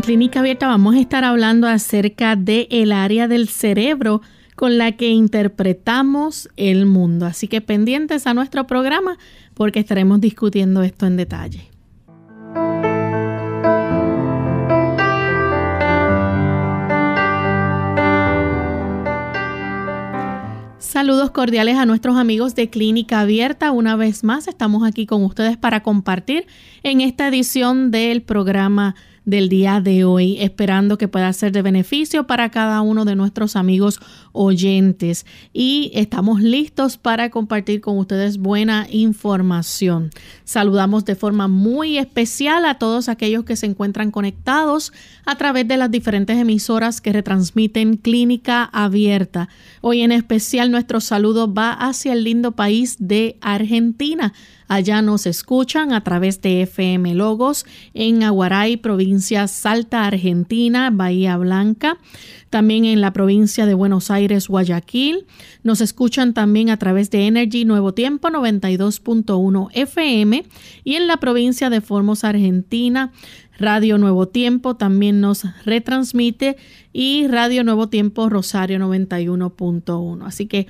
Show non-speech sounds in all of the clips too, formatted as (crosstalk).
En Clínica Abierta vamos a estar hablando acerca del el área del cerebro con la que interpretamos el mundo. Así que pendientes a nuestro programa porque estaremos discutiendo esto en detalle. Saludos cordiales a nuestros amigos de Clínica Abierta. Una vez más estamos aquí con ustedes para compartir en esta edición del programa del día de hoy, esperando que pueda ser de beneficio para cada uno de nuestros amigos oyentes. Y estamos listos para compartir con ustedes buena información. Saludamos de forma muy especial a todos aquellos que se encuentran conectados a través de las diferentes emisoras que retransmiten Clínica Abierta. Hoy en especial nuestro saludo va hacia el lindo país de Argentina Allá nos escuchan a través de FM Logos en Aguaray, provincia Salta, Argentina, Bahía Blanca. También en la provincia de Buenos Aires, Guayaquil. Nos escuchan también a través de Energy Nuevo Tiempo 92.1 FM y en la provincia de Formos, Argentina. Radio Nuevo Tiempo también nos retransmite y Radio Nuevo Tiempo Rosario 91.1. Así que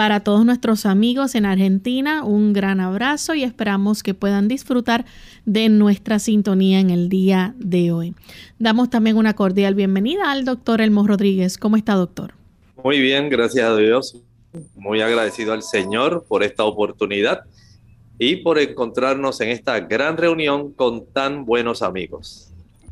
para todos nuestros amigos en Argentina, un gran abrazo y esperamos que puedan disfrutar de nuestra sintonía en el día de hoy. Damos también una cordial bienvenida al doctor Elmo Rodríguez. ¿Cómo está, doctor? Muy bien, gracias a Dios. Muy agradecido al Señor por esta oportunidad y por encontrarnos en esta gran reunión con tan buenos amigos.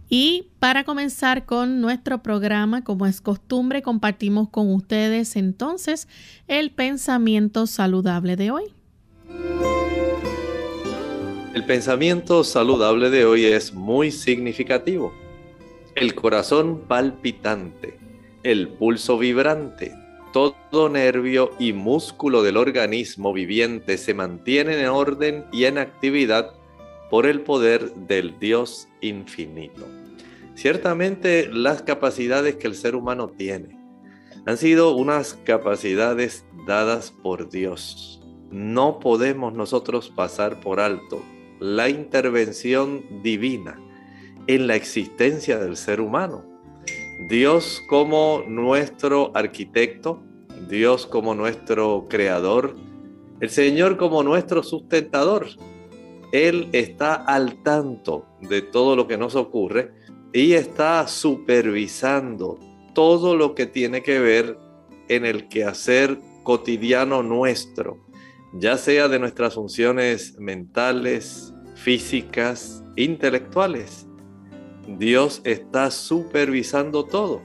Y para comenzar con nuestro programa, como es costumbre, compartimos con ustedes entonces el pensamiento saludable de hoy. El pensamiento saludable de hoy es muy significativo. El corazón palpitante, el pulso vibrante, todo nervio y músculo del organismo viviente se mantienen en orden y en actividad por el poder del Dios infinito. Ciertamente las capacidades que el ser humano tiene han sido unas capacidades dadas por Dios. No podemos nosotros pasar por alto la intervención divina en la existencia del ser humano. Dios como nuestro arquitecto, Dios como nuestro creador, el Señor como nuestro sustentador. Él está al tanto de todo lo que nos ocurre y está supervisando todo lo que tiene que ver en el quehacer cotidiano nuestro, ya sea de nuestras funciones mentales, físicas, intelectuales. Dios está supervisando todo.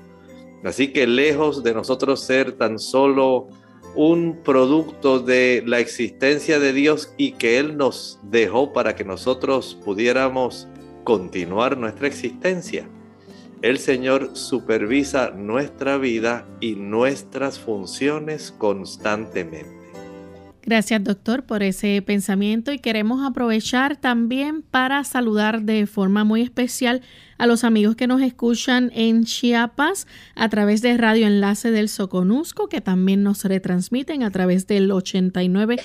Así que lejos de nosotros ser tan solo un producto de la existencia de Dios y que Él nos dejó para que nosotros pudiéramos continuar nuestra existencia. El Señor supervisa nuestra vida y nuestras funciones constantemente. Gracias doctor por ese pensamiento y queremos aprovechar también para saludar de forma muy especial a los amigos que nos escuchan en Chiapas a través de Radio Enlace del Soconusco que también nos retransmiten a través del 89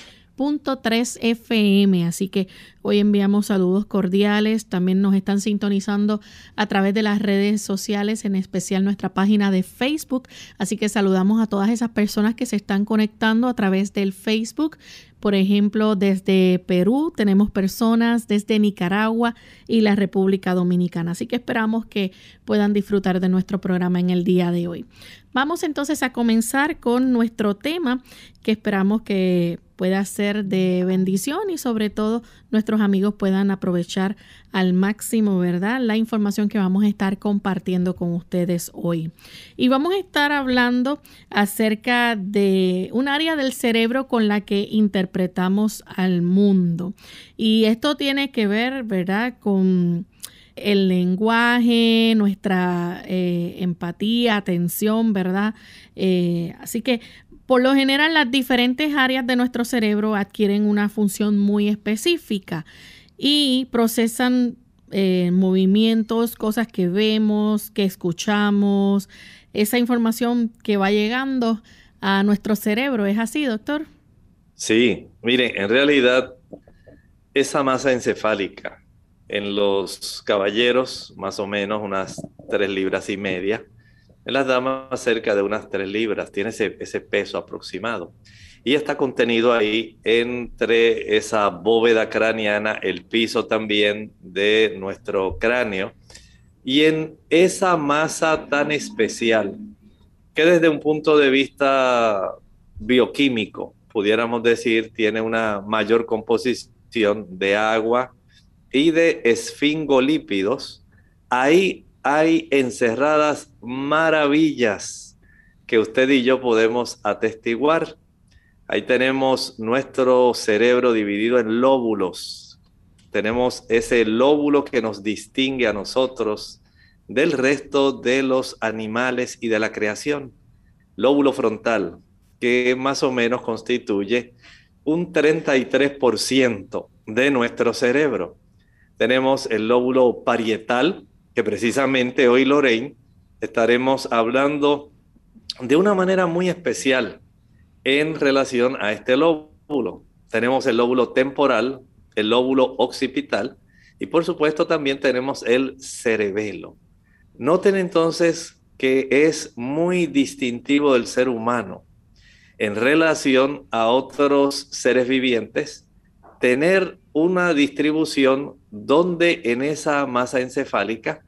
3 FM. Así que hoy enviamos saludos cordiales. También nos están sintonizando a través de las redes sociales, en especial nuestra página de Facebook. Así que saludamos a todas esas personas que se están conectando a través del Facebook. Por ejemplo, desde Perú tenemos personas, desde Nicaragua y la República Dominicana. Así que esperamos que puedan disfrutar de nuestro programa en el día de hoy. Vamos entonces a comenzar con nuestro tema que esperamos que pueda ser de bendición y sobre todo nuestros amigos puedan aprovechar al máximo, ¿verdad? La información que vamos a estar compartiendo con ustedes hoy. Y vamos a estar hablando acerca de un área del cerebro con la que interpretamos al mundo. Y esto tiene que ver, ¿verdad? Con el lenguaje, nuestra eh, empatía, atención, ¿verdad? Eh, así que por lo general las diferentes áreas de nuestro cerebro adquieren una función muy específica y procesan eh, movimientos, cosas que vemos, que escuchamos, esa información que va llegando a nuestro cerebro. ¿Es así, doctor? Sí, mire, en realidad esa masa encefálica en los caballeros, más o menos unas tres libras y media, en las damas cerca de unas tres libras, tiene ese, peso aproximado. Y está contenido ahí entre esa bóveda craneana, el piso también de nuestro cráneo, y en esa masa tan especial que desde un punto de vista bioquímico, pudiéramos decir, tiene una mayor composición de agua y de esfingolípidos, ahí hay encerradas maravillas que usted y yo podemos atestiguar Ahí tenemos nuestro cerebro dividido en lóbulos. Tenemos ese lóbulo que nos distingue a nosotros del resto de los animales y de la creación. Lóbulo frontal, que más o menos constituye un 33% de nuestro cerebro. Tenemos el lóbulo parietal, que precisamente hoy, Lorraine, estaremos hablando de una manera muy especial en relación a este lóbulo. Tenemos el lóbulo temporal, el lóbulo occipital y por supuesto también tenemos el cerebelo. Noten entonces que es muy distintivo del ser humano en relación a otros seres vivientes tener una distribución donde en esa masa encefálica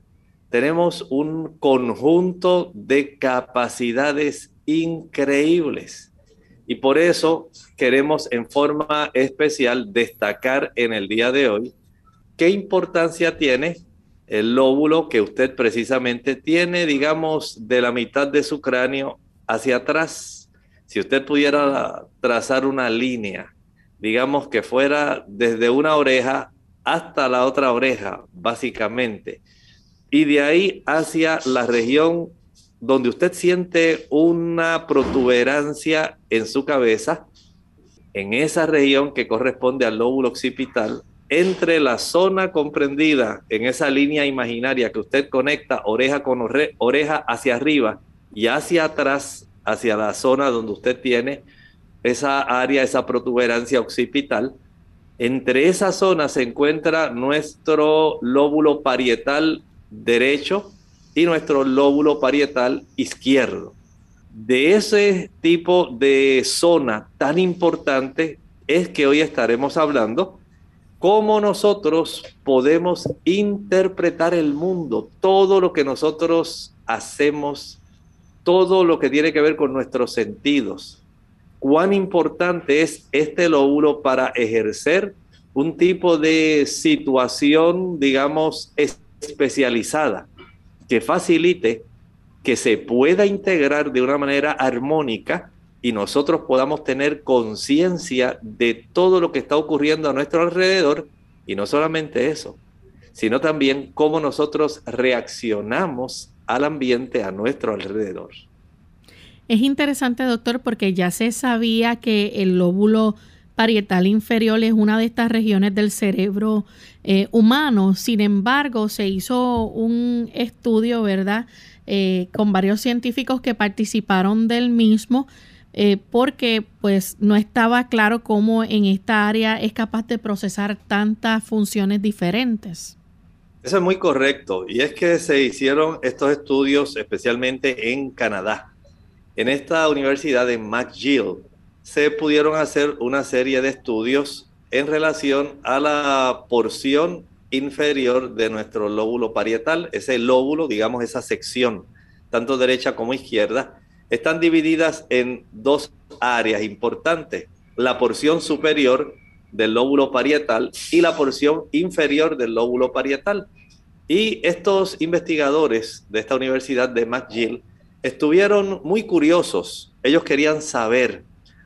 tenemos un conjunto de capacidades increíbles y por eso queremos en forma especial destacar en el día de hoy qué importancia tiene el lóbulo que usted precisamente tiene, digamos, de la mitad de su cráneo hacia atrás. Si usted pudiera trazar una línea, digamos que fuera desde una oreja hasta la otra oreja, básicamente, y de ahí hacia la región donde usted siente una protuberancia en su cabeza, en esa región que corresponde al lóbulo occipital, entre la zona comprendida en esa línea imaginaria que usted conecta oreja con oreja hacia arriba y hacia atrás, hacia la zona donde usted tiene esa área, esa protuberancia occipital, entre esa zona se encuentra nuestro lóbulo parietal derecho, y nuestro lóbulo parietal izquierdo. De ese tipo de zona tan importante es que hoy estaremos hablando cómo nosotros podemos interpretar el mundo, todo lo que nosotros hacemos, todo lo que tiene que ver con nuestros sentidos. Cuán importante es este lóbulo para ejercer un tipo de situación, digamos, especializada que facilite que se pueda integrar de una manera armónica y nosotros podamos tener conciencia de todo lo que está ocurriendo a nuestro alrededor y no solamente eso, sino también cómo nosotros reaccionamos al ambiente a nuestro alrededor. Es interesante, doctor, porque ya se sabía que el lóbulo parietal inferior es una de estas regiones del cerebro eh, humano. Sin embargo, se hizo un estudio, ¿verdad?, eh, con varios científicos que participaron del mismo. Eh, porque pues no estaba claro cómo en esta área es capaz de procesar tantas funciones diferentes. Eso es muy correcto. Y es que se hicieron estos estudios especialmente en Canadá. En esta universidad de McGill se pudieron hacer una serie de estudios en relación a la porción inferior de nuestro lóbulo parietal, ese lóbulo, digamos, esa sección, tanto derecha como izquierda, están divididas en dos áreas importantes. La porción superior del lóbulo parietal y la porción inferior del lóbulo parietal. Y estos investigadores de esta universidad de McGill estuvieron muy curiosos. Ellos querían saber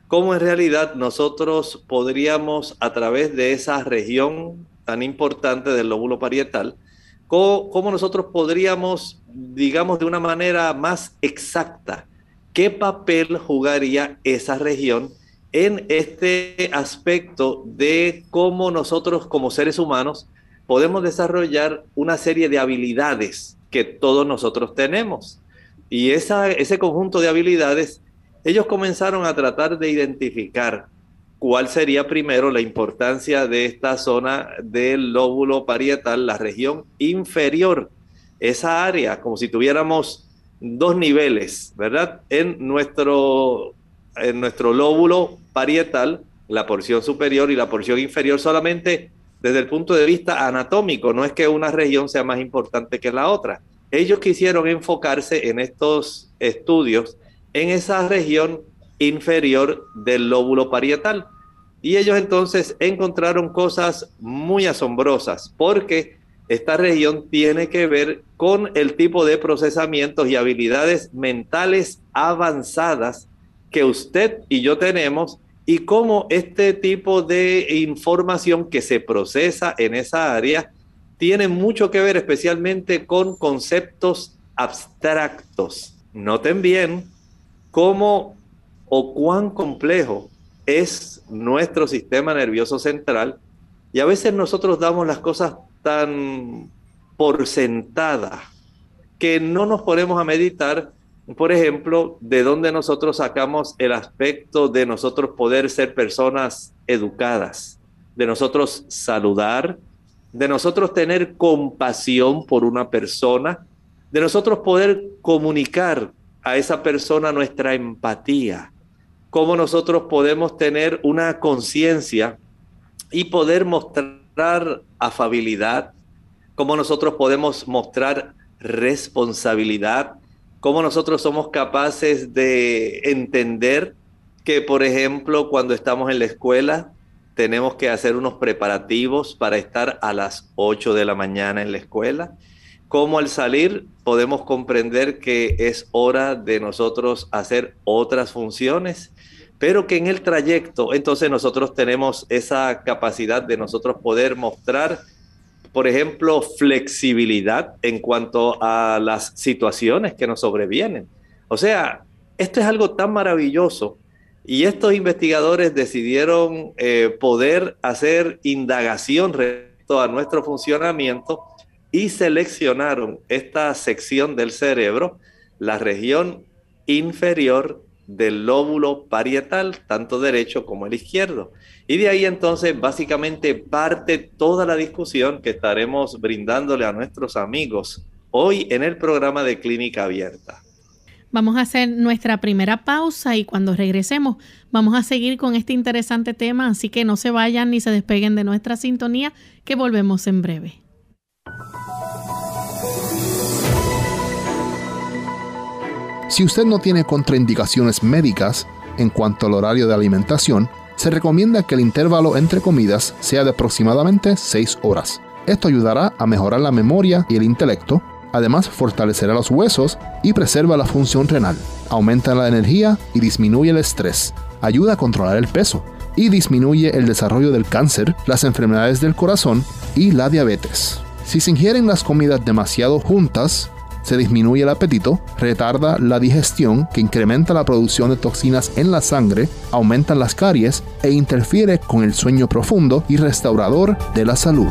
cómo en realidad nosotros podríamos, a través de esa región tan importante del lóbulo parietal, cómo, nosotros podríamos, digamos, de una manera más exacta, qué papel jugaría esa región en este aspecto de cómo nosotros como seres humanos podemos desarrollar una serie de habilidades que todos nosotros tenemos. Y ese conjunto de habilidades, ellos comenzaron a tratar de identificar cuál sería primero la importancia de esta zona del lóbulo parietal, la región inferior, esa área, como si tuviéramos dos niveles, ¿verdad? En nuestro, en nuestro lóbulo parietal, la porción superior y la porción inferior solamente desde el punto de vista anatómico, no es que una región sea más importante que la otra. Ellos quisieron enfocarse en estos estudios en esa región inferior del lóbulo parietal. Y ellos entonces encontraron cosas muy asombrosas porque esta región tiene que ver con el tipo de procesamientos y habilidades mentales avanzadas que usted y yo tenemos y cómo este tipo de información que se procesa en esa área tiene mucho que ver especialmente con conceptos abstractos. Noten bien cómo o cuán complejo es nuestro sistema nervioso central y a veces nosotros damos las cosas tan por sentada que no nos ponemos a meditar, por ejemplo, de dónde nosotros sacamos el aspecto de nosotros poder ser personas educadas, de nosotros saludar, de nosotros tener compasión por una persona, de nosotros poder comunicar a esa persona nuestra empatía, cómo nosotros podemos tener una conciencia y poder mostrar afabilidad, cómo nosotros podemos mostrar responsabilidad, cómo nosotros somos capaces de entender que, por ejemplo, cuando estamos en la escuela, tenemos que hacer unos preparativos para estar a las 8 de la mañana en la escuela. Cómo al salir podemos comprender que es hora de nosotros hacer otras funciones pero que en el trayecto entonces nosotros tenemos esa capacidad de nosotros poder mostrar, por ejemplo, flexibilidad en cuanto a las situaciones que nos sobrevienen. O sea, esto es algo tan maravilloso y estos investigadores decidieron eh, poder hacer indagación respecto a nuestro funcionamiento y seleccionaron esta sección del cerebro, la región inferior del lóbulo parietal, tanto derecho como el izquierdo. Y de ahí entonces básicamente parte toda la discusión que estaremos brindándole a nuestros amigos hoy en el programa de Clínica Abierta. Vamos a hacer nuestra primera pausa y cuando regresemos vamos a seguir con este interesante tema, así que no se vayan ni se despeguen de nuestra sintonía, que volvemos en breve. Si usted no tiene contraindicaciones médicas en cuanto al horario de alimentación, se recomienda que el intervalo entre comidas sea de aproximadamente 6 horas. Esto ayudará a mejorar la memoria y el intelecto, además fortalecerá los huesos y preserva la función renal, aumenta la energía y disminuye el estrés, ayuda a controlar el peso y disminuye el desarrollo del cáncer, las enfermedades del corazón y la diabetes. Si se ingieren las comidas demasiado juntas, se disminuye el apetito, retarda la digestión que incrementa la producción de toxinas en la sangre, aumenta las caries e interfiere con el sueño profundo y restaurador de la salud.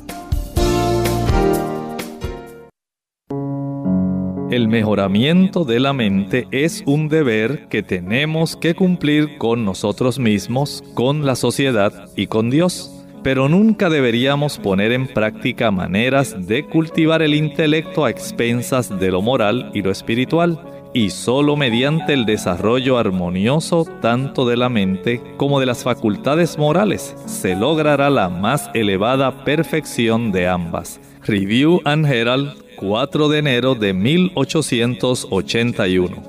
El mejoramiento de la mente es un deber que tenemos que cumplir con nosotros mismos, con la sociedad y con Dios. Pero nunca deberíamos poner en práctica maneras de cultivar el intelecto a expensas de lo moral y lo espiritual y solo mediante el desarrollo armonioso tanto de la mente como de las facultades morales se logrará la más elevada perfección de ambas. Review and Herald 4 de enero de 1881.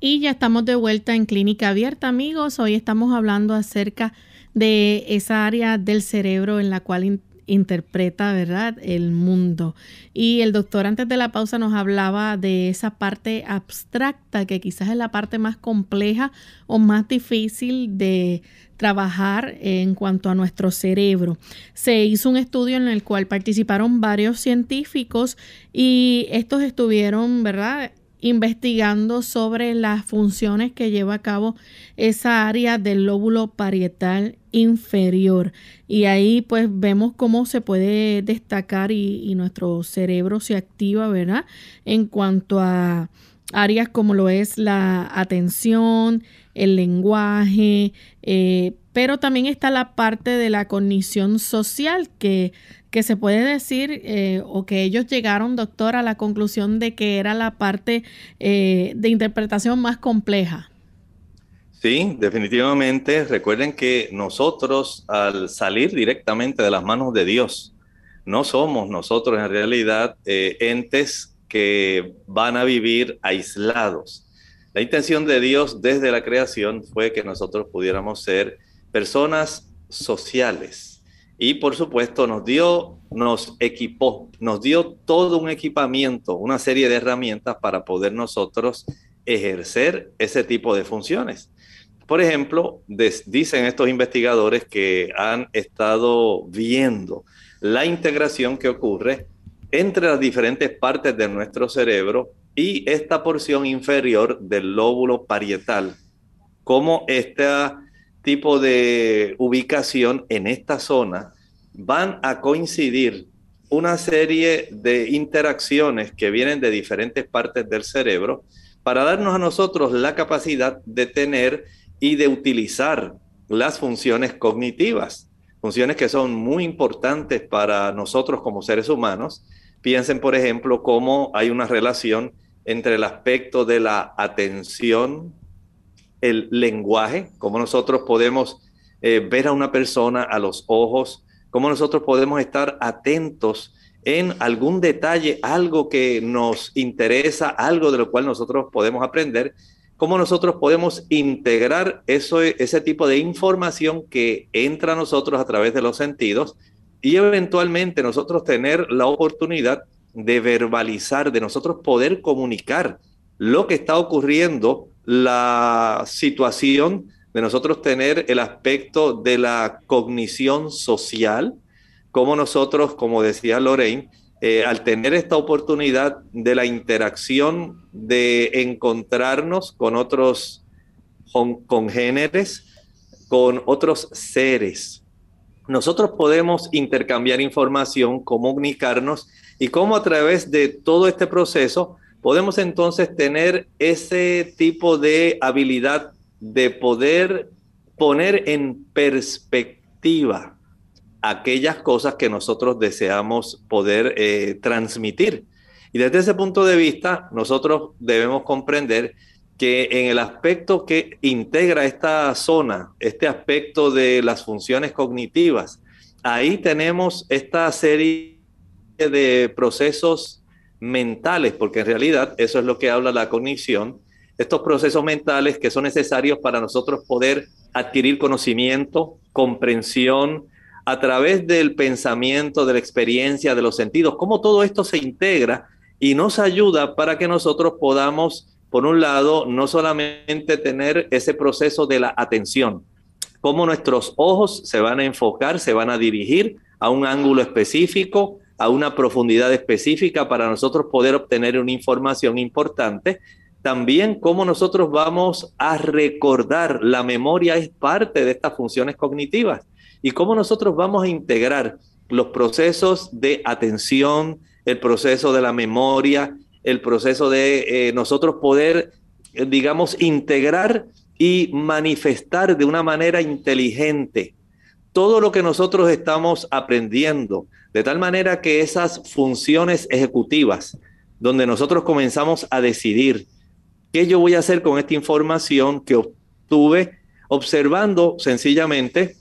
Y ya estamos de vuelta en Clínica Abierta, amigos. Hoy estamos hablando acerca de esa área del cerebro en la cual interpreta, ¿verdad?, el mundo. Y el doctor antes de la pausa nos hablaba de esa parte abstracta que quizás es la parte más compleja o más difícil de trabajar en cuanto a nuestro cerebro. Se hizo un estudio en el cual participaron varios científicos y estos estuvieron, ¿verdad? Investigando sobre las funciones que lleva a cabo esa área del lóbulo parietal inferior. Y ahí pues vemos cómo se puede destacar y, nuestro cerebro se activa, ¿verdad? En cuanto a áreas como lo es la atención, el lenguaje, eh, pero también está la parte de la cognición social que que se puede decir eh, o que ellos llegaron, doctor, a la conclusión de que era la parte eh, de interpretación más compleja. Sí, definitivamente. Recuerden que nosotros al salir directamente de las manos de Dios, no somos nosotros en realidad eh, entes que van a vivir aislados. La intención de Dios desde la creación fue que nosotros pudiéramos ser personas sociales, y por supuesto nos dio, nos equipó, nos dio todo un equipamiento, una serie de herramientas para poder nosotros ejercer ese tipo de funciones. Por ejemplo, dicen estos investigadores que han estado viendo la integración que ocurre entre las diferentes partes de nuestro cerebro y esta porción inferior del lóbulo parietal, como esta tipo de ubicación en esta zona van a coincidir una serie de interacciones que vienen de diferentes partes del cerebro para darnos a nosotros la capacidad de tener y de utilizar las funciones cognitivas, funciones que son muy importantes para nosotros como seres humanos. Piensen, por ejemplo, cómo hay una relación entre el aspecto de la atención, el lenguaje, cómo nosotros podemos eh, ver a una persona a los ojos, cómo nosotros podemos estar atentos en algún detalle, algo que nos interesa, algo de lo cual nosotros podemos aprender, cómo nosotros podemos integrar eso, ese tipo de información que entra a nosotros a través de los sentidos y eventualmente nosotros tener la oportunidad de verbalizar, de nosotros poder comunicar lo que está ocurriendo, la situación de nosotros tener el aspecto de la cognición social, como nosotros, como decía Lorraine, eh, al tener esta oportunidad de la interacción, de encontrarnos con otros congéneres, con otros seres, nosotros podemos intercambiar información, comunicarnos y cómo a través de todo este proceso podemos entonces tener ese tipo de habilidad de poder poner en perspectiva aquellas cosas que nosotros deseamos poder eh, transmitir. Y desde ese punto de vista, nosotros debemos comprender que en el aspecto que integra esta zona, este aspecto de las funciones cognitivas, ahí tenemos esta serie de procesos mentales, porque en realidad eso es lo que habla la cognición, estos procesos mentales que son necesarios para nosotros poder adquirir conocimiento, comprensión, a través del pensamiento, de la experiencia, de los sentidos, cómo todo esto se integra y nos ayuda para que nosotros podamos, por un lado, no solamente tener ese proceso de la atención, cómo nuestros ojos se van a enfocar, se van a dirigir a un ángulo específico, a una profundidad específica para nosotros poder obtener una información importante también cómo nosotros vamos a recordar. La memoria es parte de estas funciones cognitivas. y cómo nosotros vamos a integrar los procesos de atención, el proceso de la memoria, el proceso de eh, nosotros poder, eh, digamos, integrar y manifestar de una manera inteligente todo lo que nosotros estamos aprendiendo, de tal manera que esas funciones ejecutivas, donde nosotros comenzamos a decidir qué yo voy a hacer con esta información que obtuve observando sencillamente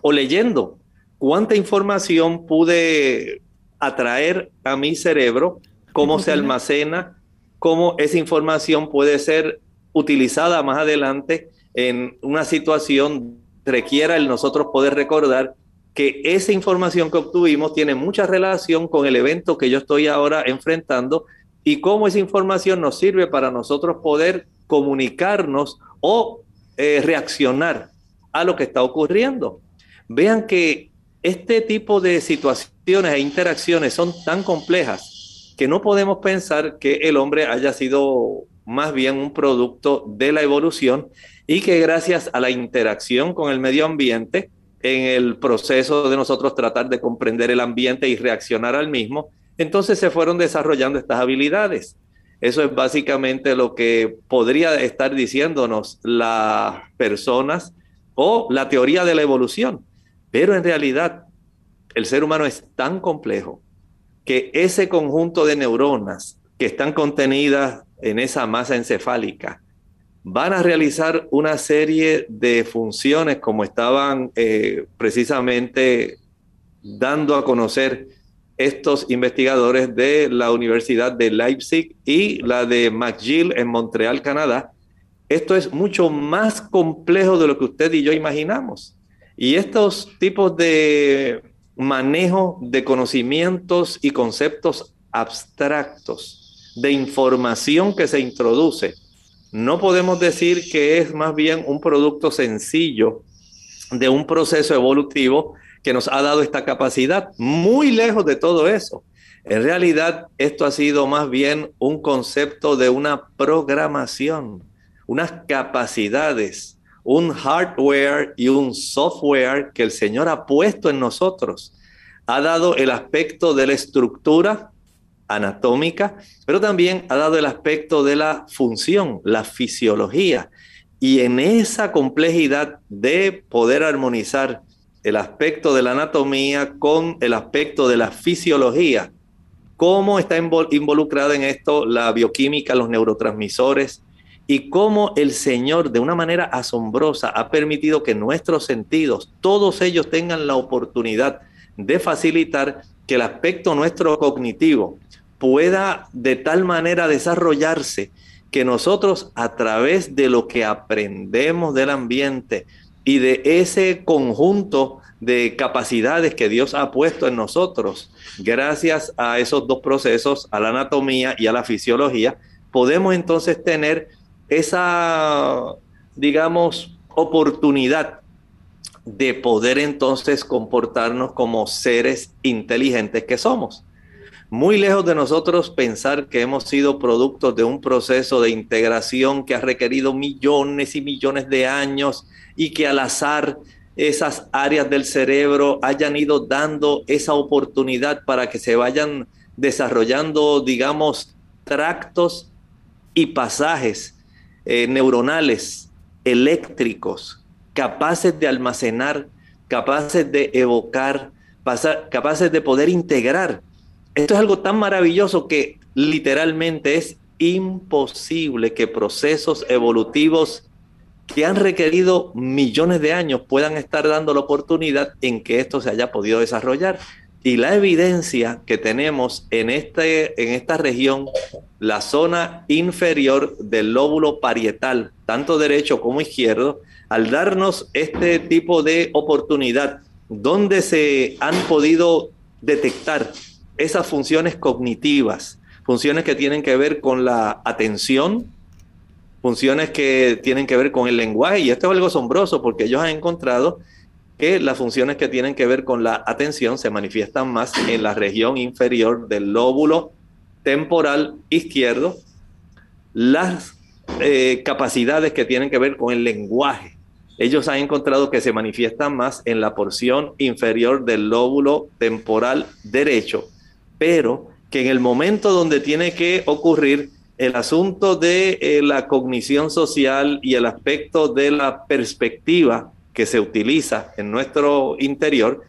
o leyendo, cuánta información pude atraer a mi cerebro, cómo se almacena, cómo esa información puede ser utilizada más adelante en una situación requiera el nosotros poder recordar que esa información que obtuvimos tiene mucha relación con el evento que yo estoy ahora enfrentando y cómo esa información nos sirve para nosotros poder comunicarnos o eh, reaccionar a lo que está ocurriendo. Vean que este tipo de situaciones e interacciones son tan complejas que no podemos pensar que el hombre haya sido más bien un producto de la evolución y que gracias a la interacción con el medio ambiente, en el proceso de nosotros tratar de comprender el ambiente y reaccionar al mismo, entonces se fueron desarrollando estas habilidades. Eso es básicamente lo que podría estar diciéndonos las personas o la teoría de la evolución. Pero en realidad el ser humano es tan complejo que ese conjunto de neuronas que están contenidas en esa masa encefálica van a realizar una serie de funciones como estaban eh, precisamente dando a conocer estos investigadores de la Universidad de Leipzig y la de McGill en Montreal, Canadá. Esto es mucho más complejo de lo que usted y yo imaginamos. Y estos tipos de manejo de conocimientos y conceptos abstractos, de información que se introduce, no podemos decir que es más bien un producto sencillo de un proceso evolutivo que nos ha dado esta capacidad, muy lejos de todo eso. En realidad, esto ha sido más bien un concepto de una programación, unas capacidades, un hardware y un software que el Señor ha puesto en nosotros. Ha dado el aspecto de la estructura, anatómica, pero también ha dado el aspecto de la función, la fisiología. Y en esa complejidad de poder armonizar el aspecto de la anatomía con el aspecto de la fisiología, cómo está involucrada en esto la bioquímica, los neurotransmisores, y cómo el Señor de una manera asombrosa ha permitido que nuestros sentidos, todos ellos tengan la oportunidad de facilitar que el aspecto nuestro cognitivo, pueda de tal manera desarrollarse que nosotros a través de lo que aprendemos del ambiente y de ese conjunto de capacidades que Dios ha puesto en nosotros, gracias a esos dos procesos, a la anatomía y a la fisiología, podemos entonces tener esa, digamos, oportunidad de poder entonces comportarnos como seres inteligentes que somos. Muy lejos de nosotros pensar que hemos sido productos de un proceso de integración que ha requerido millones y millones de años y que al azar esas áreas del cerebro hayan ido dando esa oportunidad para que se vayan desarrollando, digamos, tractos y pasajes eh, neuronales, eléctricos, capaces de almacenar, capaces de evocar, capaces de poder integrar esto es algo tan maravilloso que literalmente es imposible que procesos evolutivos que han requerido millones de años puedan estar dando la oportunidad en que esto se haya podido desarrollar. Y la evidencia que tenemos en, este, en esta región, la zona inferior del lóbulo parietal, tanto derecho como izquierdo, al darnos este tipo de oportunidad, donde se han podido detectar esas funciones cognitivas, funciones que tienen que ver con la atención, funciones que tienen que ver con el lenguaje, y esto es algo asombroso porque ellos han encontrado que las funciones que tienen que ver con la atención se manifiestan más en la región inferior del lóbulo temporal izquierdo, las eh, capacidades que tienen que ver con el lenguaje. Ellos han encontrado que se manifiestan más en la porción inferior del lóbulo temporal derecho, pero que en el momento donde tiene que ocurrir el asunto de eh, la cognición social y el aspecto de la perspectiva que se utiliza en nuestro interior,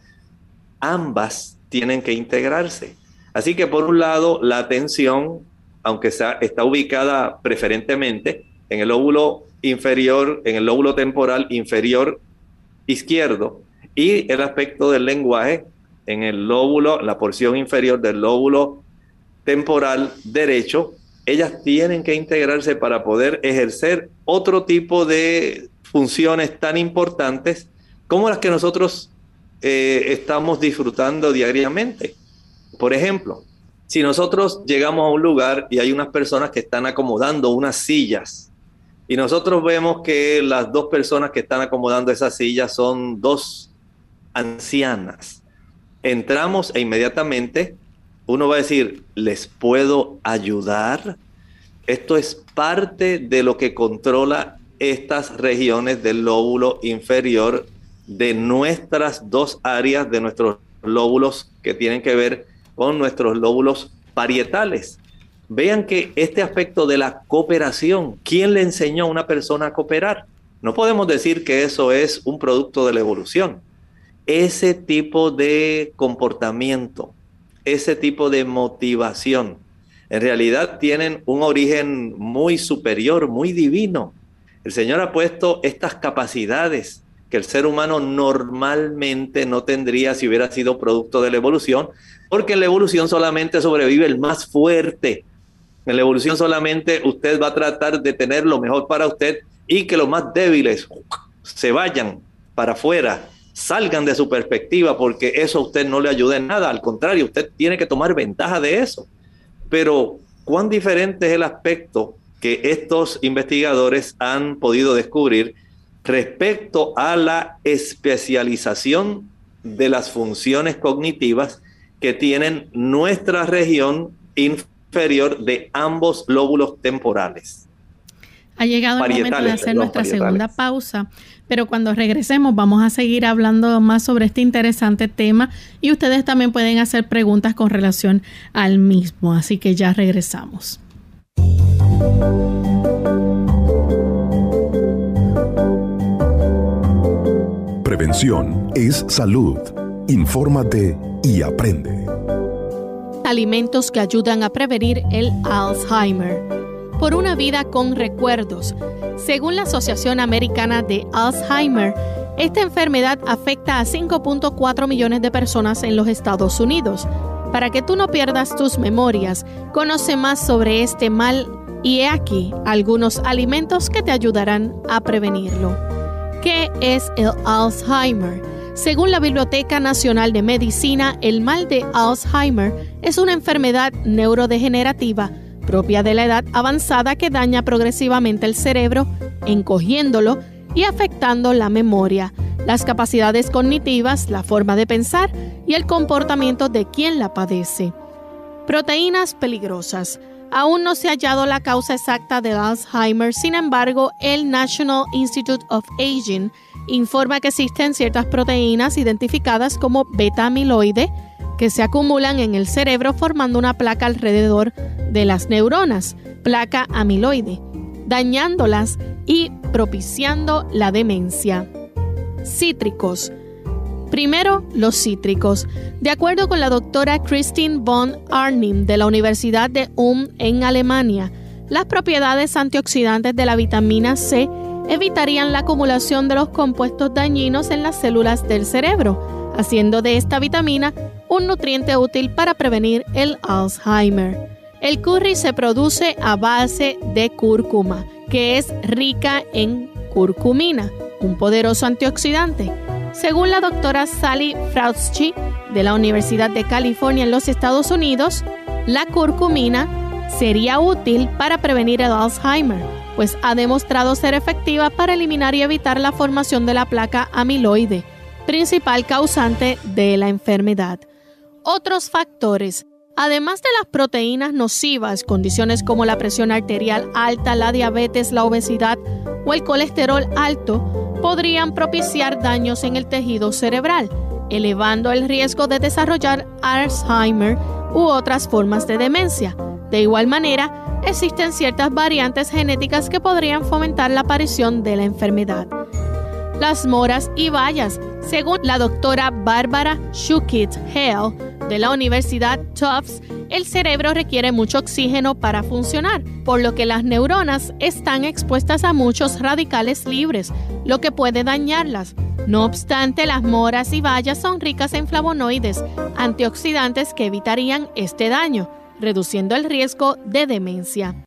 ambas tienen que integrarse. Así que por un lado, la atención, aunque está, está ubicada preferentemente en el lóbulo inferior, en el lóbulo temporal inferior izquierdo, y el aspecto del lenguaje en el lóbulo, la porción inferior del lóbulo temporal derecho, ellas tienen que integrarse para poder ejercer otro tipo de funciones tan importantes como las que nosotros eh, estamos disfrutando diariamente. Por ejemplo, si nosotros llegamos a un lugar y hay unas personas que están acomodando unas sillas y nosotros vemos que las dos personas que están acomodando esas sillas son dos ancianas, entramos e inmediatamente uno va a decir, ¿les puedo ayudar? Esto es parte de lo que controla estas regiones del lóbulo inferior de nuestras dos áreas de nuestros lóbulos que tienen que ver con nuestros lóbulos parietales. Vean que este aspecto de la cooperación, ¿quién le enseñó a una persona a cooperar? No podemos decir que eso es un producto de la evolución. Ese tipo de comportamiento, ese tipo de motivación, en realidad tienen un origen muy superior, muy divino. El Señor ha puesto estas capacidades que el ser humano normalmente no tendría si hubiera sido producto de la evolución, porque en la evolución solamente sobrevive el más fuerte. En la evolución solamente usted va a tratar de tener lo mejor para usted y que los más débiles se vayan para afuera salgan de su perspectiva porque eso a usted no le ayuda en nada, al contrario, usted tiene que tomar ventaja de eso. Pero, ¿cuán diferente es el aspecto que estos investigadores han podido descubrir respecto a la especialización de las funciones cognitivas que tienen nuestra región inferior de ambos lóbulos temporales? Ha llegado el momento de hacer nuestra segunda pausa, pero cuando regresemos vamos a seguir hablando más sobre este interesante tema y ustedes también pueden hacer preguntas con relación al mismo, así que ya regresamos. Prevención es salud. Infórmate y aprende. Alimentos que ayudan a prevenir el Alzheimer por una vida con recuerdos. Según la Asociación Americana de Alzheimer, esta enfermedad afecta a 5.4 millones de personas en los Estados Unidos. Para que tú no pierdas tus memorias, conoce más sobre este mal y he aquí algunos alimentos que te ayudarán a prevenirlo. ¿Qué es el Alzheimer? Según la Biblioteca Nacional de Medicina, el mal de Alzheimer es una enfermedad neurodegenerativa propia de la edad avanzada que daña progresivamente el cerebro, encogiéndolo y afectando la memoria, las capacidades cognitivas, la forma de pensar y el comportamiento de quien la padece. Proteínas peligrosas. Aún no se ha hallado la causa exacta de Alzheimer, sin embargo, el National Institute of Aging informa que existen ciertas proteínas identificadas como beta-amiloide, que se acumulan en el cerebro formando una placa alrededor de las neuronas, placa amiloide, dañándolas y propiciando la demencia. Cítricos. Primero, los cítricos. De acuerdo con la doctora Christine von Arnim de la Universidad de Ulm en Alemania, las propiedades antioxidantes de la vitamina C evitarían la acumulación de los compuestos dañinos en las células del cerebro, haciendo de esta vitamina un nutriente útil para prevenir el Alzheimer. El curry se produce a base de cúrcuma, que es rica en curcumina, un poderoso antioxidante. Según la doctora Sally Frautschi de la Universidad de California en los Estados Unidos, la curcumina sería útil para prevenir el Alzheimer, pues ha demostrado ser efectiva para eliminar y evitar la formación de la placa amiloide, principal causante de la enfermedad otros factores. Además de las proteínas nocivas, condiciones como la presión arterial alta, la diabetes, la obesidad o el colesterol alto podrían propiciar daños en el tejido cerebral, elevando el riesgo de desarrollar Alzheimer u otras formas de demencia. De igual manera, existen ciertas variantes genéticas que podrían fomentar la aparición de la enfermedad. Las moras y bayas, según la doctora Bárbara Shukit Hale de la Universidad Tufts, el cerebro requiere mucho oxígeno para funcionar, por lo que las neuronas están expuestas a muchos radicales libres, lo que puede dañarlas. No obstante, las moras y bayas son ricas en flavonoides, antioxidantes que evitarían este daño, reduciendo el riesgo de demencia.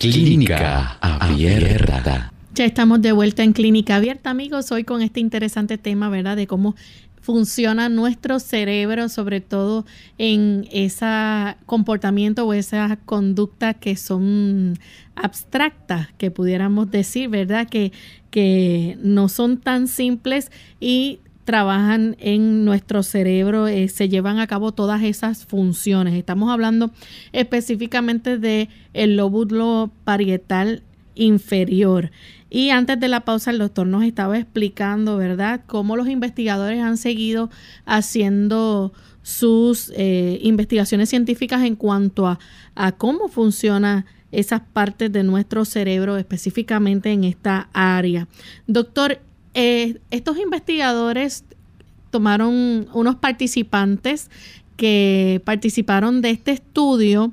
Clínica Abierta. Ya estamos de vuelta en Clínica Abierta, amigos, hoy con este interesante tema, ¿verdad? De cómo funciona nuestro cerebro, sobre todo en ese comportamiento o esa conducta que son abstractas, que pudiéramos decir, ¿verdad? Que, que no son tan simples y trabajan en nuestro cerebro, eh, se llevan a cabo todas esas funciones. Estamos hablando específicamente de el lóbulo parietal inferior. Y antes de la pausa, el doctor nos estaba explicando, ¿verdad?, cómo los investigadores han seguido haciendo sus eh, investigaciones científicas en cuanto a, a cómo funciona esas partes de nuestro cerebro específicamente en esta área. Doctor, eh, estos investigadores tomaron unos participantes que participaron de este estudio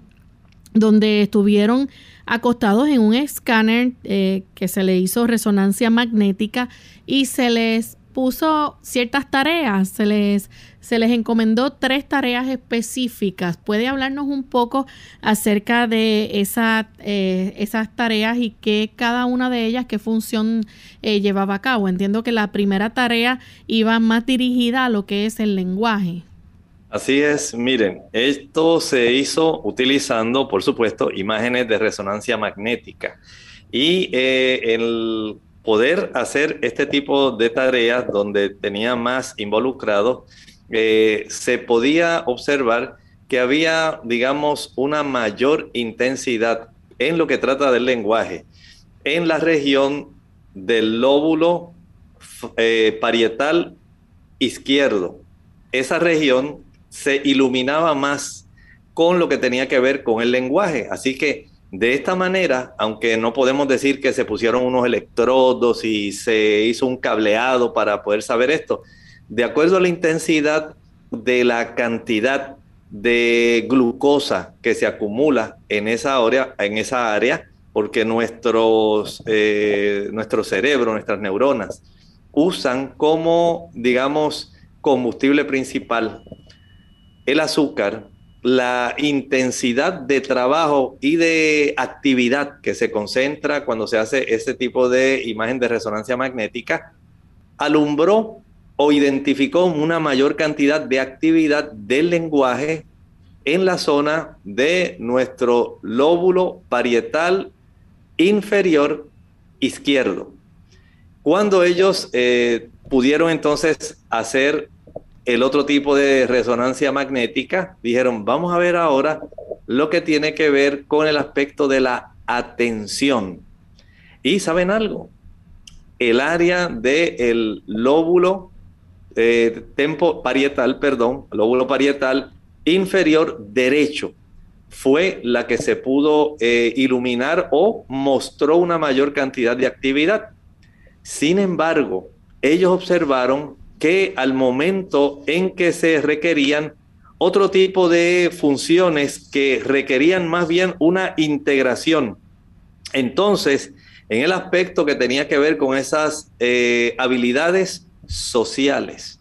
donde estuvieron acostados en un escáner eh, que se le hizo resonancia magnética y se les puso ciertas tareas, se les, se les encomendó tres tareas específicas. ¿Puede hablarnos un poco acerca de eh, esas tareas y qué cada una de ellas, qué función eh, llevaba a cabo? Entiendo que la primera tarea iba más dirigida a lo que es el lenguaje. Así es, miren, esto se hizo utilizando, por supuesto, imágenes de resonancia magnética. Y eh, el poder hacer este tipo de tareas donde tenía más involucrados, eh, se podía observar que había, digamos, una mayor intensidad en lo que trata del lenguaje en la región del lóbulo eh, parietal izquierdo. Esa región se iluminaba más con lo que tenía que ver con el lenguaje. Así que de esta manera, aunque no podemos decir que se pusieron unos electrodos y se hizo un cableado para poder saber esto, de acuerdo a la intensidad de la cantidad de glucosa que se acumula en esa área, en esa área porque nuestros, eh, nuestro cerebro, nuestras neuronas, usan como, digamos, combustible principal el azúcar la intensidad de trabajo y de actividad que se concentra cuando se hace ese tipo de imagen de resonancia magnética, alumbró o identificó una mayor cantidad de actividad del lenguaje en la zona de nuestro lóbulo parietal inferior izquierdo. Cuando ellos eh, pudieron entonces hacer el otro tipo de resonancia magnética, dijeron, vamos a ver ahora lo que tiene que ver con el aspecto de la atención. Y saben algo, el área del lóbulo eh, tempo parietal, perdón, lóbulo parietal inferior derecho fue la que se pudo eh, iluminar o mostró una mayor cantidad de actividad. Sin embargo, ellos observaron que al momento en que se requerían otro tipo de funciones que requerían más bien una integración. Entonces, en el aspecto que tenía que ver con esas eh, habilidades sociales,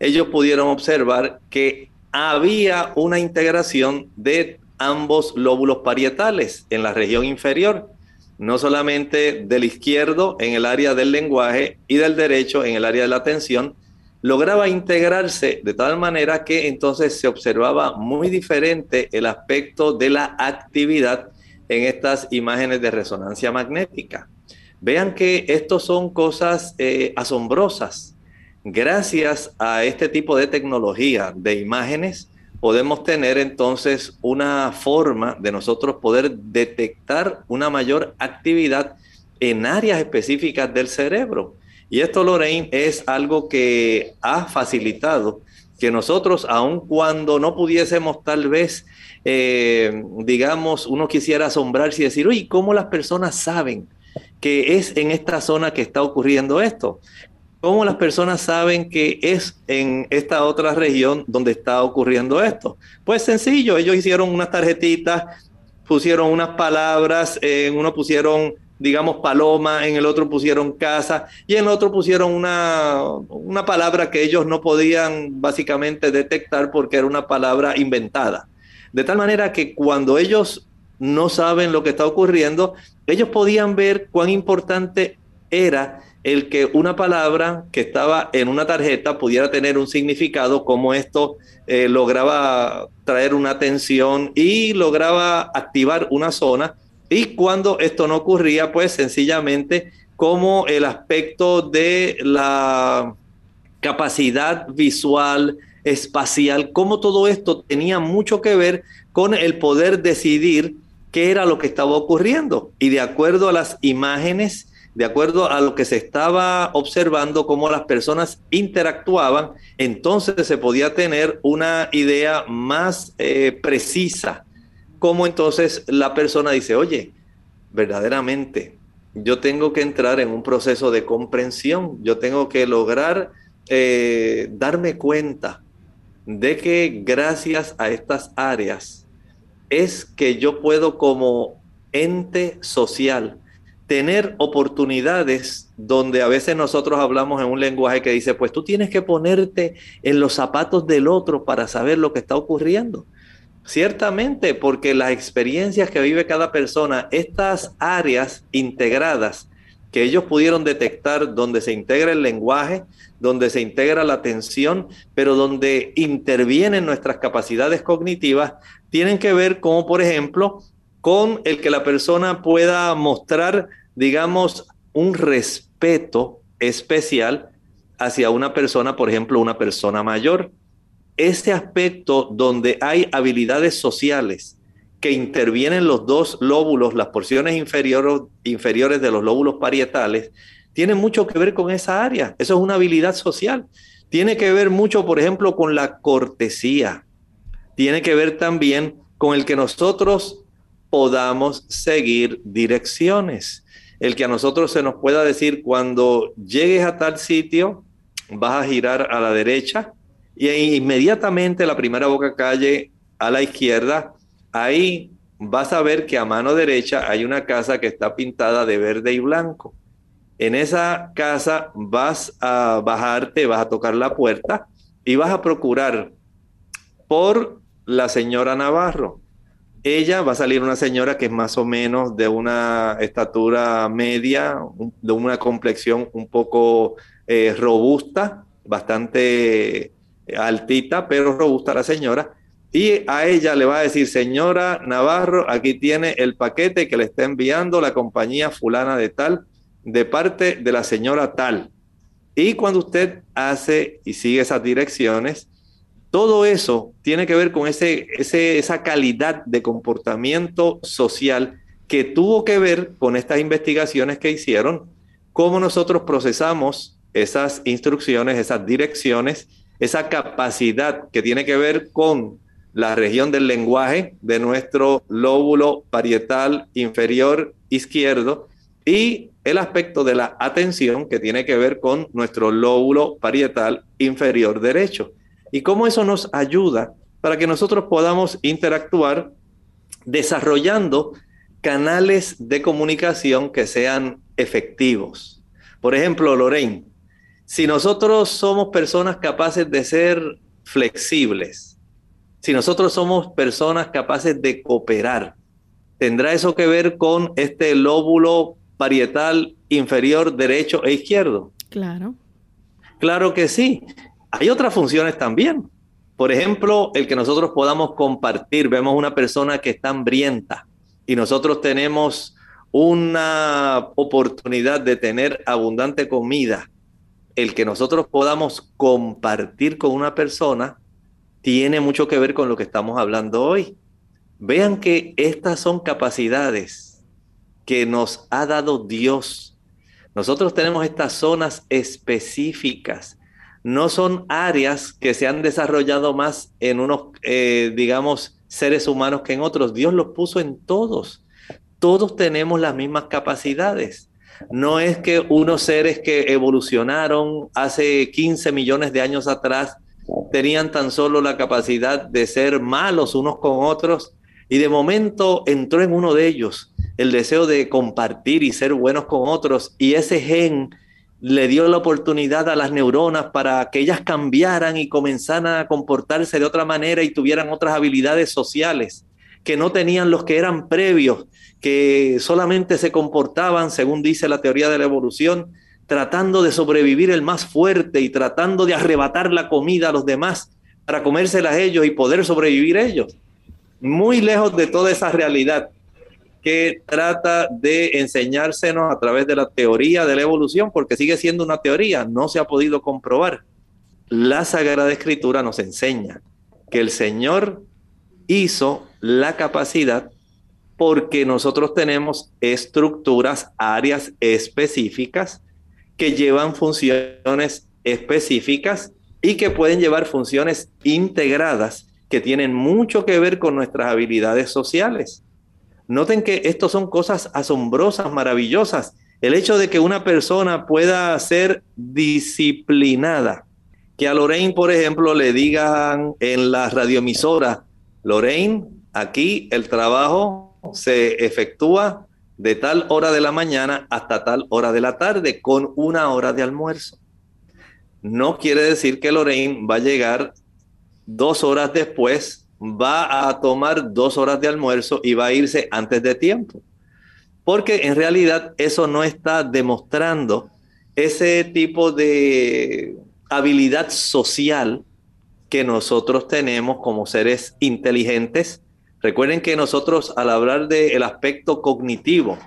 ellos pudieron observar que había una integración de ambos lóbulos parietales en la región inferior, no solamente del izquierdo en el área del lenguaje y del derecho en el área de la atención, lograba integrarse de tal manera que entonces se observaba muy diferente el aspecto de la actividad en estas imágenes de resonancia magnética. Vean que estos son cosas eh, asombrosas. Gracias a este tipo de tecnología de imágenes, podemos tener entonces una forma de nosotros poder detectar una mayor actividad en áreas específicas del cerebro. Y esto, Lorraine, es algo que ha facilitado que nosotros, aun cuando no pudiésemos tal vez, eh, digamos, uno quisiera asombrarse y decir, uy, ¿cómo las personas saben que es en esta zona que está ocurriendo esto? ¿Cómo las personas saben que es en esta otra región donde está ocurriendo esto? Pues sencillo, ellos hicieron unas tarjetitas, pusieron unas palabras, en uno pusieron, digamos, paloma, en el otro pusieron casa y en el otro pusieron una, una palabra que ellos no podían básicamente detectar porque era una palabra inventada. De tal manera que cuando ellos no saben lo que está ocurriendo, ellos podían ver cuán importante era el que una palabra que estaba en una tarjeta pudiera tener un significado, como esto eh, lograba traer una atención y lograba activar una zona. Y cuando esto no ocurría, pues sencillamente como el aspecto de la capacidad visual, espacial, como todo esto tenía mucho que ver con el poder decidir qué era lo que estaba ocurriendo. Y de acuerdo a las imágenes, de acuerdo a lo que se estaba observando, cómo las personas interactuaban, entonces se podía tener una idea más eh, precisa. Cómo entonces la persona dice, oye, verdaderamente, yo tengo que entrar en un proceso de comprensión, yo tengo que lograr eh, darme cuenta de que gracias a estas áreas es que yo puedo como ente social, tener oportunidades donde a veces nosotros hablamos en un lenguaje que dice, pues tú tienes que ponerte en los zapatos del otro para saber lo que está ocurriendo. Ciertamente, porque las experiencias que vive cada persona, estas áreas integradas que ellos pudieron detectar donde se integra el lenguaje, donde se integra la atención, pero donde intervienen nuestras capacidades cognitivas, tienen que ver como, por ejemplo, con el que la persona pueda mostrar, digamos, un respeto especial hacia una persona, por ejemplo, una persona mayor. Este aspecto donde hay habilidades sociales que intervienen los dos lóbulos, las porciones inferiores, inferiores de los lóbulos parietales, tiene mucho que ver con esa área. Eso es una habilidad social. Tiene que ver mucho, por ejemplo, con la cortesía. Tiene que ver también con el que nosotros podamos seguir direcciones. El que a nosotros se nos pueda decir cuando llegues a tal sitio, vas a girar a la derecha y inmediatamente la primera boca calle a la izquierda, ahí vas a ver que a mano derecha hay una casa que está pintada de verde y blanco. En esa casa vas a bajarte, vas a tocar la puerta y vas a procurar por la señora Navarro ella va a salir una señora que es más o menos de una estatura media, de una complexión un poco eh, robusta, bastante altita, pero robusta la señora. Y a ella le va a decir, señora Navarro, aquí tiene el paquete que le está enviando la compañía fulana de tal, de parte de la señora tal. Y cuando usted hace y sigue esas direcciones, todo eso tiene que ver con ese, esa calidad de comportamiento social que tuvo que ver con estas investigaciones que hicieron, cómo nosotros procesamos esas instrucciones, esas direcciones, esa capacidad que tiene que ver con la región del lenguaje de nuestro lóbulo parietal inferior izquierdo y el aspecto de la atención que tiene que ver con nuestro lóbulo parietal inferior derecho y cómo eso nos ayuda para que nosotros podamos interactuar desarrollando canales de comunicación que sean efectivos. Por ejemplo, Lorraine, si nosotros somos personas capaces de ser flexibles, si nosotros somos personas capaces de cooperar, ¿tendrá eso que ver con este lóbulo parietal inferior derecho e izquierdo? Claro. Claro que sí. Hay otras funciones también. Por ejemplo, el que nosotros podamos compartir. Vemos una persona que está hambrienta y nosotros tenemos una oportunidad de tener abundante comida. El que nosotros podamos compartir con una persona tiene mucho que ver con lo que estamos hablando hoy. Vean que estas son capacidades que nos ha dado Dios. Nosotros tenemos estas zonas específicas. No son áreas que se han desarrollado más en unos, eh, digamos, seres humanos que en otros. Dios los puso en todos. Todos tenemos las mismas capacidades. No es que unos seres que evolucionaron hace 15 millones de años atrás tenían tan solo la capacidad de ser malos unos con otros y de momento entró en uno de ellos el deseo de compartir y ser buenos con otros y ese gen le dio la oportunidad a las neuronas para que ellas cambiaran y comenzaran a comportarse de otra manera y tuvieran otras habilidades sociales que no tenían los que eran previos, que solamente se comportaban, según dice la teoría de la evolución, tratando de sobrevivir el más fuerte y tratando de arrebatar la comida a los demás para comérselas ellos y poder sobrevivir ellos. Muy lejos de toda esa realidad que trata de enseñársenos a través de la teoría de la evolución, porque sigue siendo una teoría, no se ha podido comprobar. La Sagrada Escritura nos enseña que el Señor hizo la capacidad porque nosotros tenemos estructuras, áreas específicas que llevan funciones específicas y que pueden llevar funciones integradas que tienen mucho que ver con nuestras habilidades sociales. Noten que esto son cosas asombrosas, maravillosas. El hecho de que una persona pueda ser disciplinada, que a Lorraine, por ejemplo, le digan en la radioemisora, Lorraine, aquí el trabajo se efectúa de tal hora de la mañana hasta tal hora de la tarde con una hora de almuerzo. No quiere decir que Lorraine va a llegar dos horas después, va a tomar dos horas de almuerzo y va a irse antes de tiempo. Porque en realidad eso no está demostrando ese tipo de habilidad social que nosotros tenemos como seres inteligentes Recuerden que nosotros al hablar del aspecto cognitivo,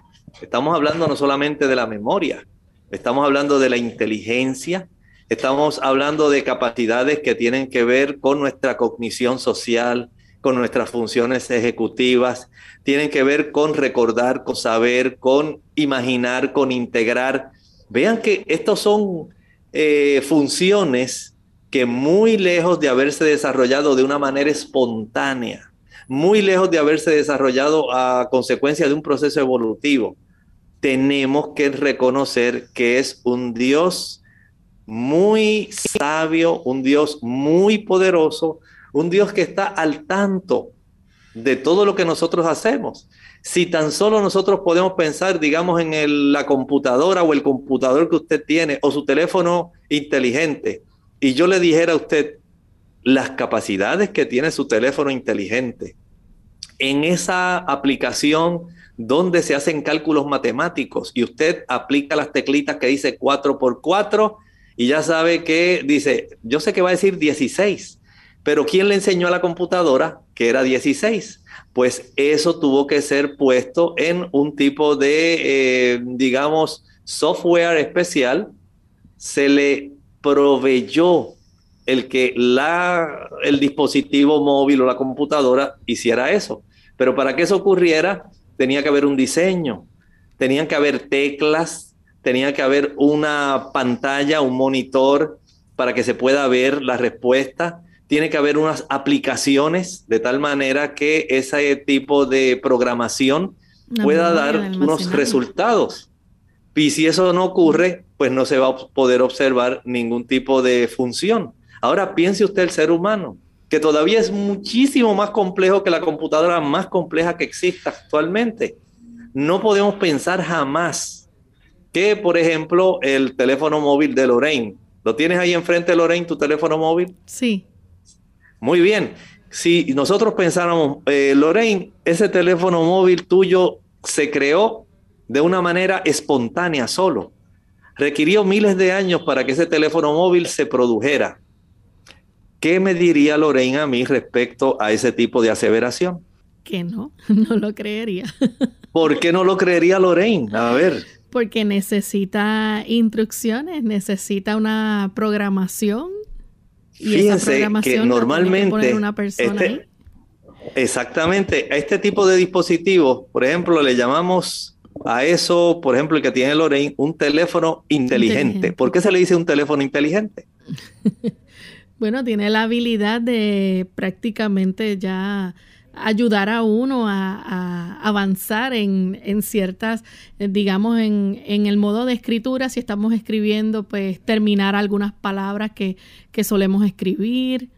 estamos hablando no solamente de la memoria, estamos hablando de la inteligencia, estamos hablando de capacidades que tienen que ver con nuestra cognición social, con nuestras funciones ejecutivas, tienen que ver con recordar, con saber, con imaginar, con integrar. Vean que estos son eh, funciones que muy lejos de haberse desarrollado de una manera espontánea, muy lejos de haberse desarrollado a consecuencia de un proceso evolutivo. Tenemos que reconocer que es un Dios muy sabio, un Dios muy poderoso, un Dios que está al tanto de todo lo que nosotros hacemos. Si tan solo nosotros podemos pensar, digamos, en la computadora o el computador que usted tiene o su teléfono inteligente, y yo le dijera a usted, las capacidades que tiene su teléfono inteligente. En esa aplicación donde se hacen cálculos matemáticos y usted aplica las teclitas que dice 4 por 4 y ya sabe que dice, yo sé que va a decir 16, pero ¿quién le enseñó a la computadora que era 16? Pues eso tuvo que ser puesto en un tipo de, eh, digamos, software especial. Se le proveyó el que la, el dispositivo móvil o la computadora hiciera eso. Pero para que eso ocurriera, tenía que haber un diseño, tenían que haber teclas, tenía que haber una pantalla, un monitor para que se pueda ver la respuesta. Tiene que haber unas aplicaciones de tal manera que ese tipo de programación pueda dar unos resultados. Y si eso no ocurre, pues no se va a poder observar ningún tipo de función. Ahora piense usted el ser humano, que todavía es muchísimo más complejo que la computadora más compleja que exista actualmente. No podemos pensar jamás que, por ejemplo, el teléfono móvil de Lorraine, ¿lo tienes ahí enfrente, Lorraine, tu teléfono móvil? Sí. Muy bien. Si nosotros pensáramos, eh, Lorraine, ese teléfono móvil tuyo se creó de una manera espontánea solo. Requirió miles de años para que ese teléfono móvil se produjera. ¿Qué me diría Lorraine a mí respecto a ese tipo de aseveración? Que no, (laughs) no lo creería. (laughs) ¿Por qué no lo creería Lorraine? A ver. Porque necesita instrucciones, necesita una programación. Fíjense que normalmente una persona este exactamente a este tipo de dispositivos, por ejemplo, le llamamos a eso, por ejemplo, el que tiene Lorraine, un teléfono inteligente. ¿Por qué se le dice un teléfono inteligente? (laughs) bueno, tiene la habilidad de prácticamente ya ayudar a uno a, avanzar en, ciertas, eh, digamos, en, el modo de escritura, si estamos escribiendo, pues terminar algunas palabras que, solemos escribir.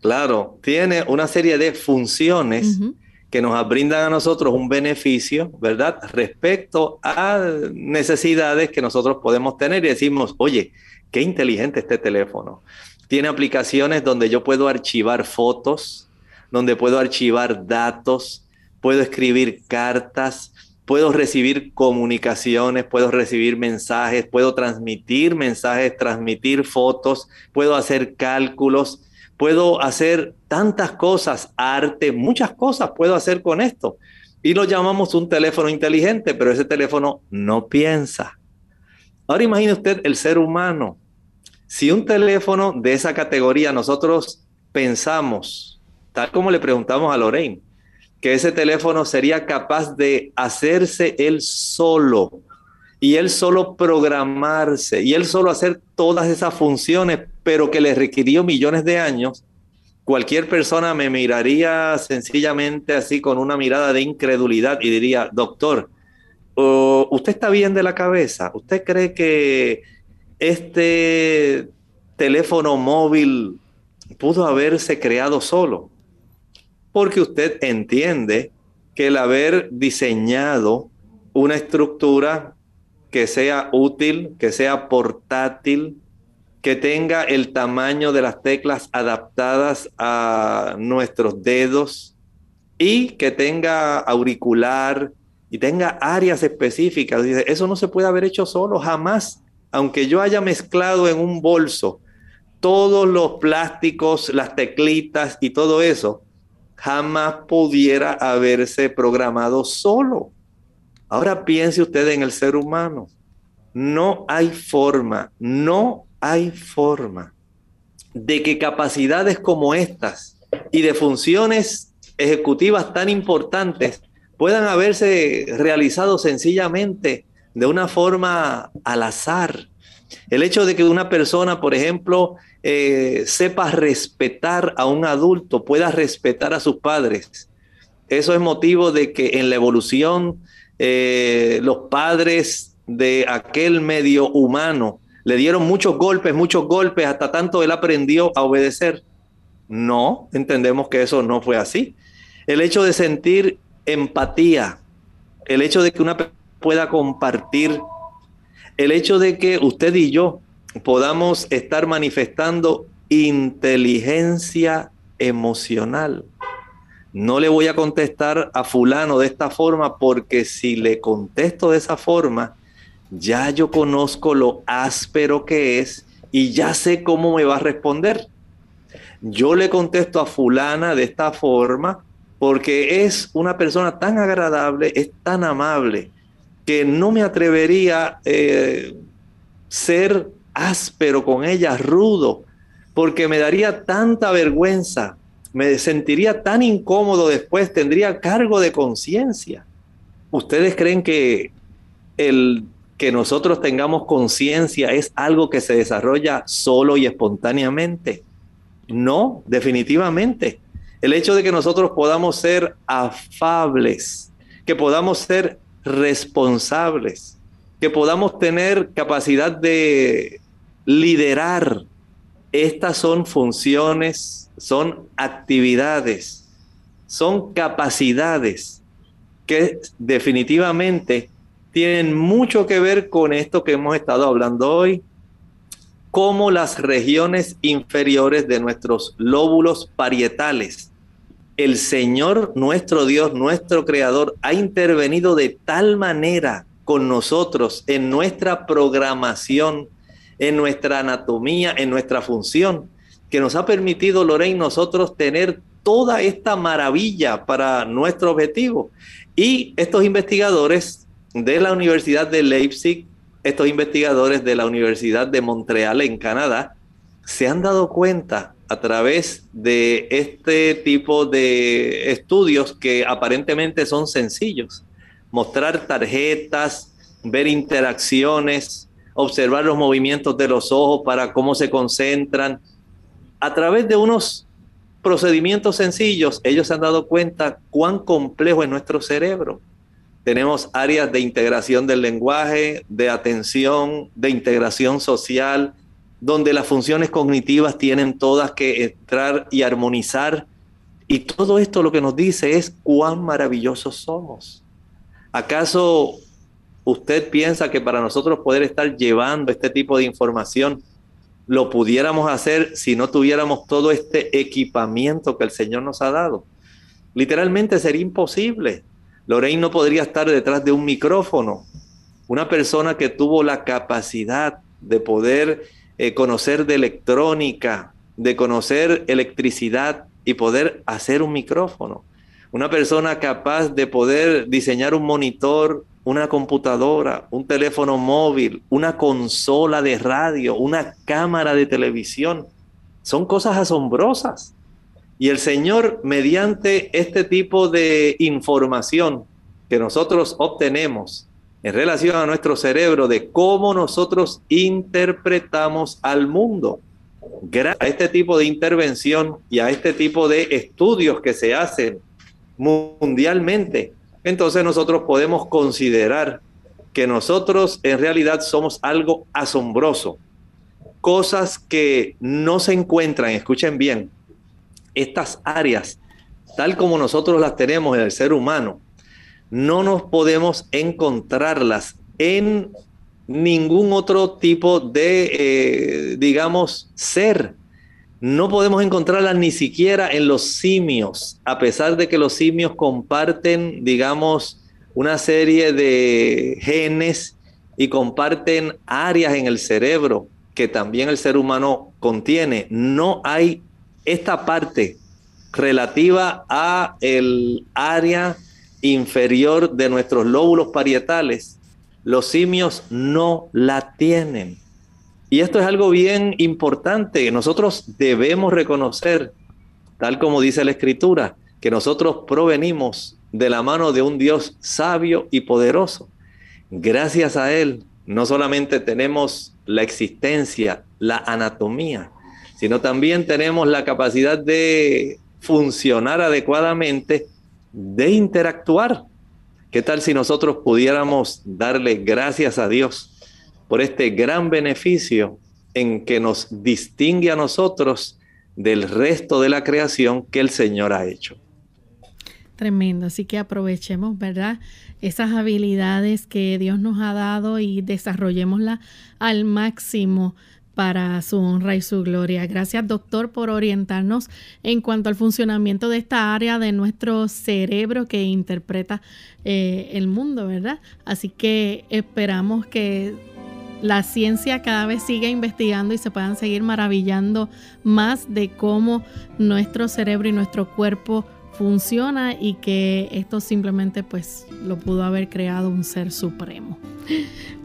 Claro, tiene una serie de funciones que nos brindan a nosotros un beneficio, ¿verdad? Respecto a necesidades que nosotros podemos tener y decimos, oye, qué inteligente este teléfono. Tiene aplicaciones donde yo puedo archivar fotos, donde puedo archivar datos, puedo escribir cartas, puedo recibir comunicaciones, puedo recibir mensajes, puedo transmitir mensajes, transmitir fotos, puedo hacer cálculos, puedo hacer tantas cosas, arte, muchas cosas puedo hacer con esto. Y lo llamamos un teléfono inteligente, pero ese teléfono no piensa. Ahora imagine usted el ser humano. Si un teléfono de esa categoría nosotros pensamos, tal como le preguntamos a Lorraine, que ese teléfono sería capaz de hacerse él solo y él solo programarse y él solo hacer todas esas funciones, pero que le requirió millones de años, cualquier persona me miraría sencillamente así con una mirada de incredulidad y diría, doctor, ¿usted está bien de la cabeza? ¿Usted cree que este teléfono móvil pudo haberse creado solo? porque usted entiende que el haber diseñado una estructura que sea útil, que sea portátil, que tenga el tamaño de las teclas adaptadas a nuestros dedos y que tenga auricular y tenga áreas específicas. Eso no se puede haber hecho solo, jamás. Aunque yo haya mezclado en un bolso todos los plásticos, las teclitas y todo eso, jamás pudiera haberse programado solo. Ahora piense usted en el ser humano. No hay forma, no hay forma de que capacidades como estas y de funciones ejecutivas tan importantes puedan haberse realizado sencillamente de una forma al azar. El hecho de que una persona, por ejemplo, eh, sepa respetar a un adulto, pueda respetar a sus padres. Eso es motivo de que en la evolución eh, los padres de aquel medio humano le dieron muchos golpes, muchos golpes, hasta tanto él aprendió a obedecer. No, entendemos que eso no fue así. El hecho de sentir empatía, el hecho de que una pueda compartir, el hecho de que usted y yo podamos estar manifestando inteligencia emocional. No le voy a contestar a fulano de esta forma porque si le contesto de esa forma, ya yo conozco lo áspero que es y ya sé cómo me va a responder. Yo le contesto a fulana de esta forma porque es una persona tan agradable, es tan amable, que no me atrevería eh, ser áspero con ella, rudo, porque me daría tanta vergüenza, me sentiría tan incómodo después, tendría cargo de conciencia. ¿Ustedes creen que el que nosotros tengamos conciencia es algo que se desarrolla solo y espontáneamente? No, definitivamente. El hecho de que nosotros podamos ser afables, que podamos ser responsables, que podamos tener capacidad de liderar. Estas son funciones, son actividades, son capacidades que definitivamente tienen mucho que ver con esto que hemos estado hablando hoy, como las regiones inferiores de nuestros lóbulos parietales. El Señor, nuestro Dios, nuestro Creador, ha intervenido de tal manera con nosotros en nuestra programación en nuestra anatomía, en nuestra función, que nos ha permitido, Lorraine, nosotros tener toda esta maravilla para nuestro objetivo. Y estos investigadores de la Universidad de Leipzig, estos investigadores de la Universidad de Montreal en Canadá, se han dado cuenta a través de este tipo de estudios que aparentemente son sencillos. Mostrar tarjetas, ver interacciones, observar los movimientos de los ojos para cómo se concentran. A través de unos procedimientos sencillos, ellos se han dado cuenta cuán complejo es nuestro cerebro. Tenemos áreas de integración del lenguaje, de atención, de integración social, donde las funciones cognitivas tienen todas que entrar y armonizar. Y todo esto lo que nos dice es cuán maravillosos somos. ¿Acaso usted piensa que para nosotros poder estar llevando este tipo de información lo pudiéramos hacer si no tuviéramos todo este equipamiento que el Señor nos ha dado? Literalmente sería imposible. Lorraine no podría estar detrás de un micrófono. Una persona que tuvo la capacidad de poder eh, conocer de electrónica, de conocer electricidad y poder hacer un micrófono. Una persona capaz de poder diseñar un monitor, una computadora, un teléfono móvil, una consola de radio, una cámara de televisión. Son cosas asombrosas. Y el Señor, mediante este tipo de información que nosotros obtenemos, en relación a nuestro cerebro de cómo nosotros interpretamos al mundo. Gracias a este tipo de intervención y a este tipo de estudios que se hacen mundialmente, entonces nosotros podemos considerar que nosotros en realidad somos algo asombroso. Cosas que no se encuentran, escuchen bien, estas áreas, tal como nosotros las tenemos en el ser humano, no nos podemos encontrarlas en ningún otro tipo de, eh, digamos, ser. No podemos encontrarlas ni siquiera en los simios, a pesar de que los simios comparten, digamos, una serie de genes y comparten áreas en el cerebro que también el ser humano contiene. No hay esta parte relativa a el área inferior de nuestros lóbulos parietales, los simios no la tienen. Y esto es algo bien importante. Nosotros debemos reconocer, tal como dice la escritura, que nosotros provenimos de la mano de un Dios sabio y poderoso. Gracias a Él, no solamente tenemos la existencia, la anatomía, sino también tenemos la capacidad de funcionar adecuadamente de interactuar. ¿Qué tal si nosotros pudiéramos darle gracias a Dios por este gran beneficio en que nos distingue a nosotros del resto de la creación que el Señor ha hecho? Tremendo, así que aprovechemos, ¿verdad? Esas habilidades que Dios nos ha dado y desarrollémoslas al máximo para su honra y su gloria. Gracias, doctor, por orientarnos en cuanto al funcionamiento de esta área de nuestro cerebro que interpreta eh, el mundo, ¿verdad? Así que esperamos que la ciencia cada vez siga investigando y se puedan seguir maravillando más de cómo nuestro cerebro y nuestro cuerpo funciona y que esto simplemente pues lo pudo haber creado un ser supremo.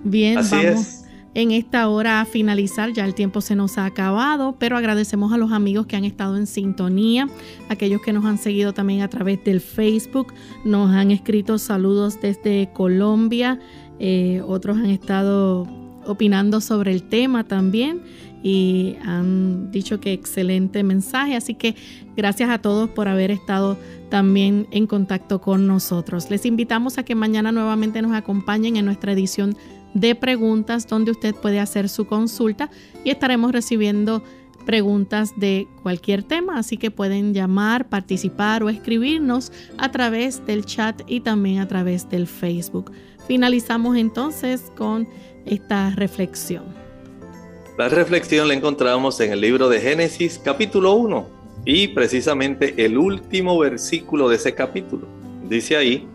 Bien, vamos en esta hora a finalizar. Ya el tiempo se nos ha acabado, pero agradecemos a los amigos que han estado en sintonía, aquellos que nos han seguido también a través del Facebook, nos han escrito saludos desde Colombia, eh, otros han estado opinando sobre el tema también y han dicho que excelente mensaje, así que gracias a todos por haber estado también en contacto con nosotros. Les invitamos a que mañana nuevamente nos acompañen en nuestra edición de preguntas donde usted puede hacer su consulta y estaremos recibiendo preguntas de cualquier tema, así que pueden llamar, participar o escribirnos a través del chat y también a través del Facebook. Finalizamos entonces con esta reflexión. La reflexión la encontramos en el libro de Génesis capítulo 1 y precisamente el último versículo de ese capítulo. Dice ahí,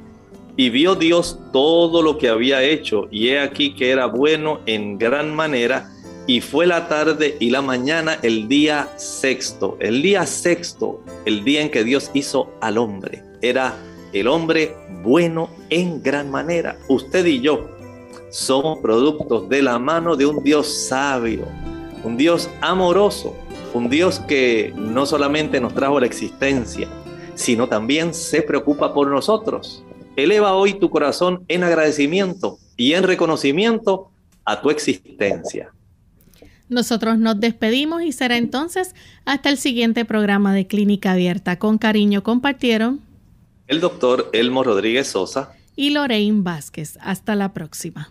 y vio Dios todo lo que había hecho, y he aquí que era bueno en gran manera, y fue la tarde y la mañana el día sexto. El día sexto, el día en que Dios hizo al hombre, era el hombre bueno en gran manera. Usted y yo somos productos de la mano de un Dios sabio, un Dios amoroso, un Dios que no solamente nos trajo la existencia, sino también se preocupa por nosotros. Eleva hoy tu corazón en agradecimiento y en reconocimiento a tu existencia. Nosotros nos despedimos y será entonces hasta el siguiente programa de Clínica Abierta. Con cariño compartieron el doctor Elmo Rodríguez Sosa y Lorraine Vázquez. Hasta la próxima.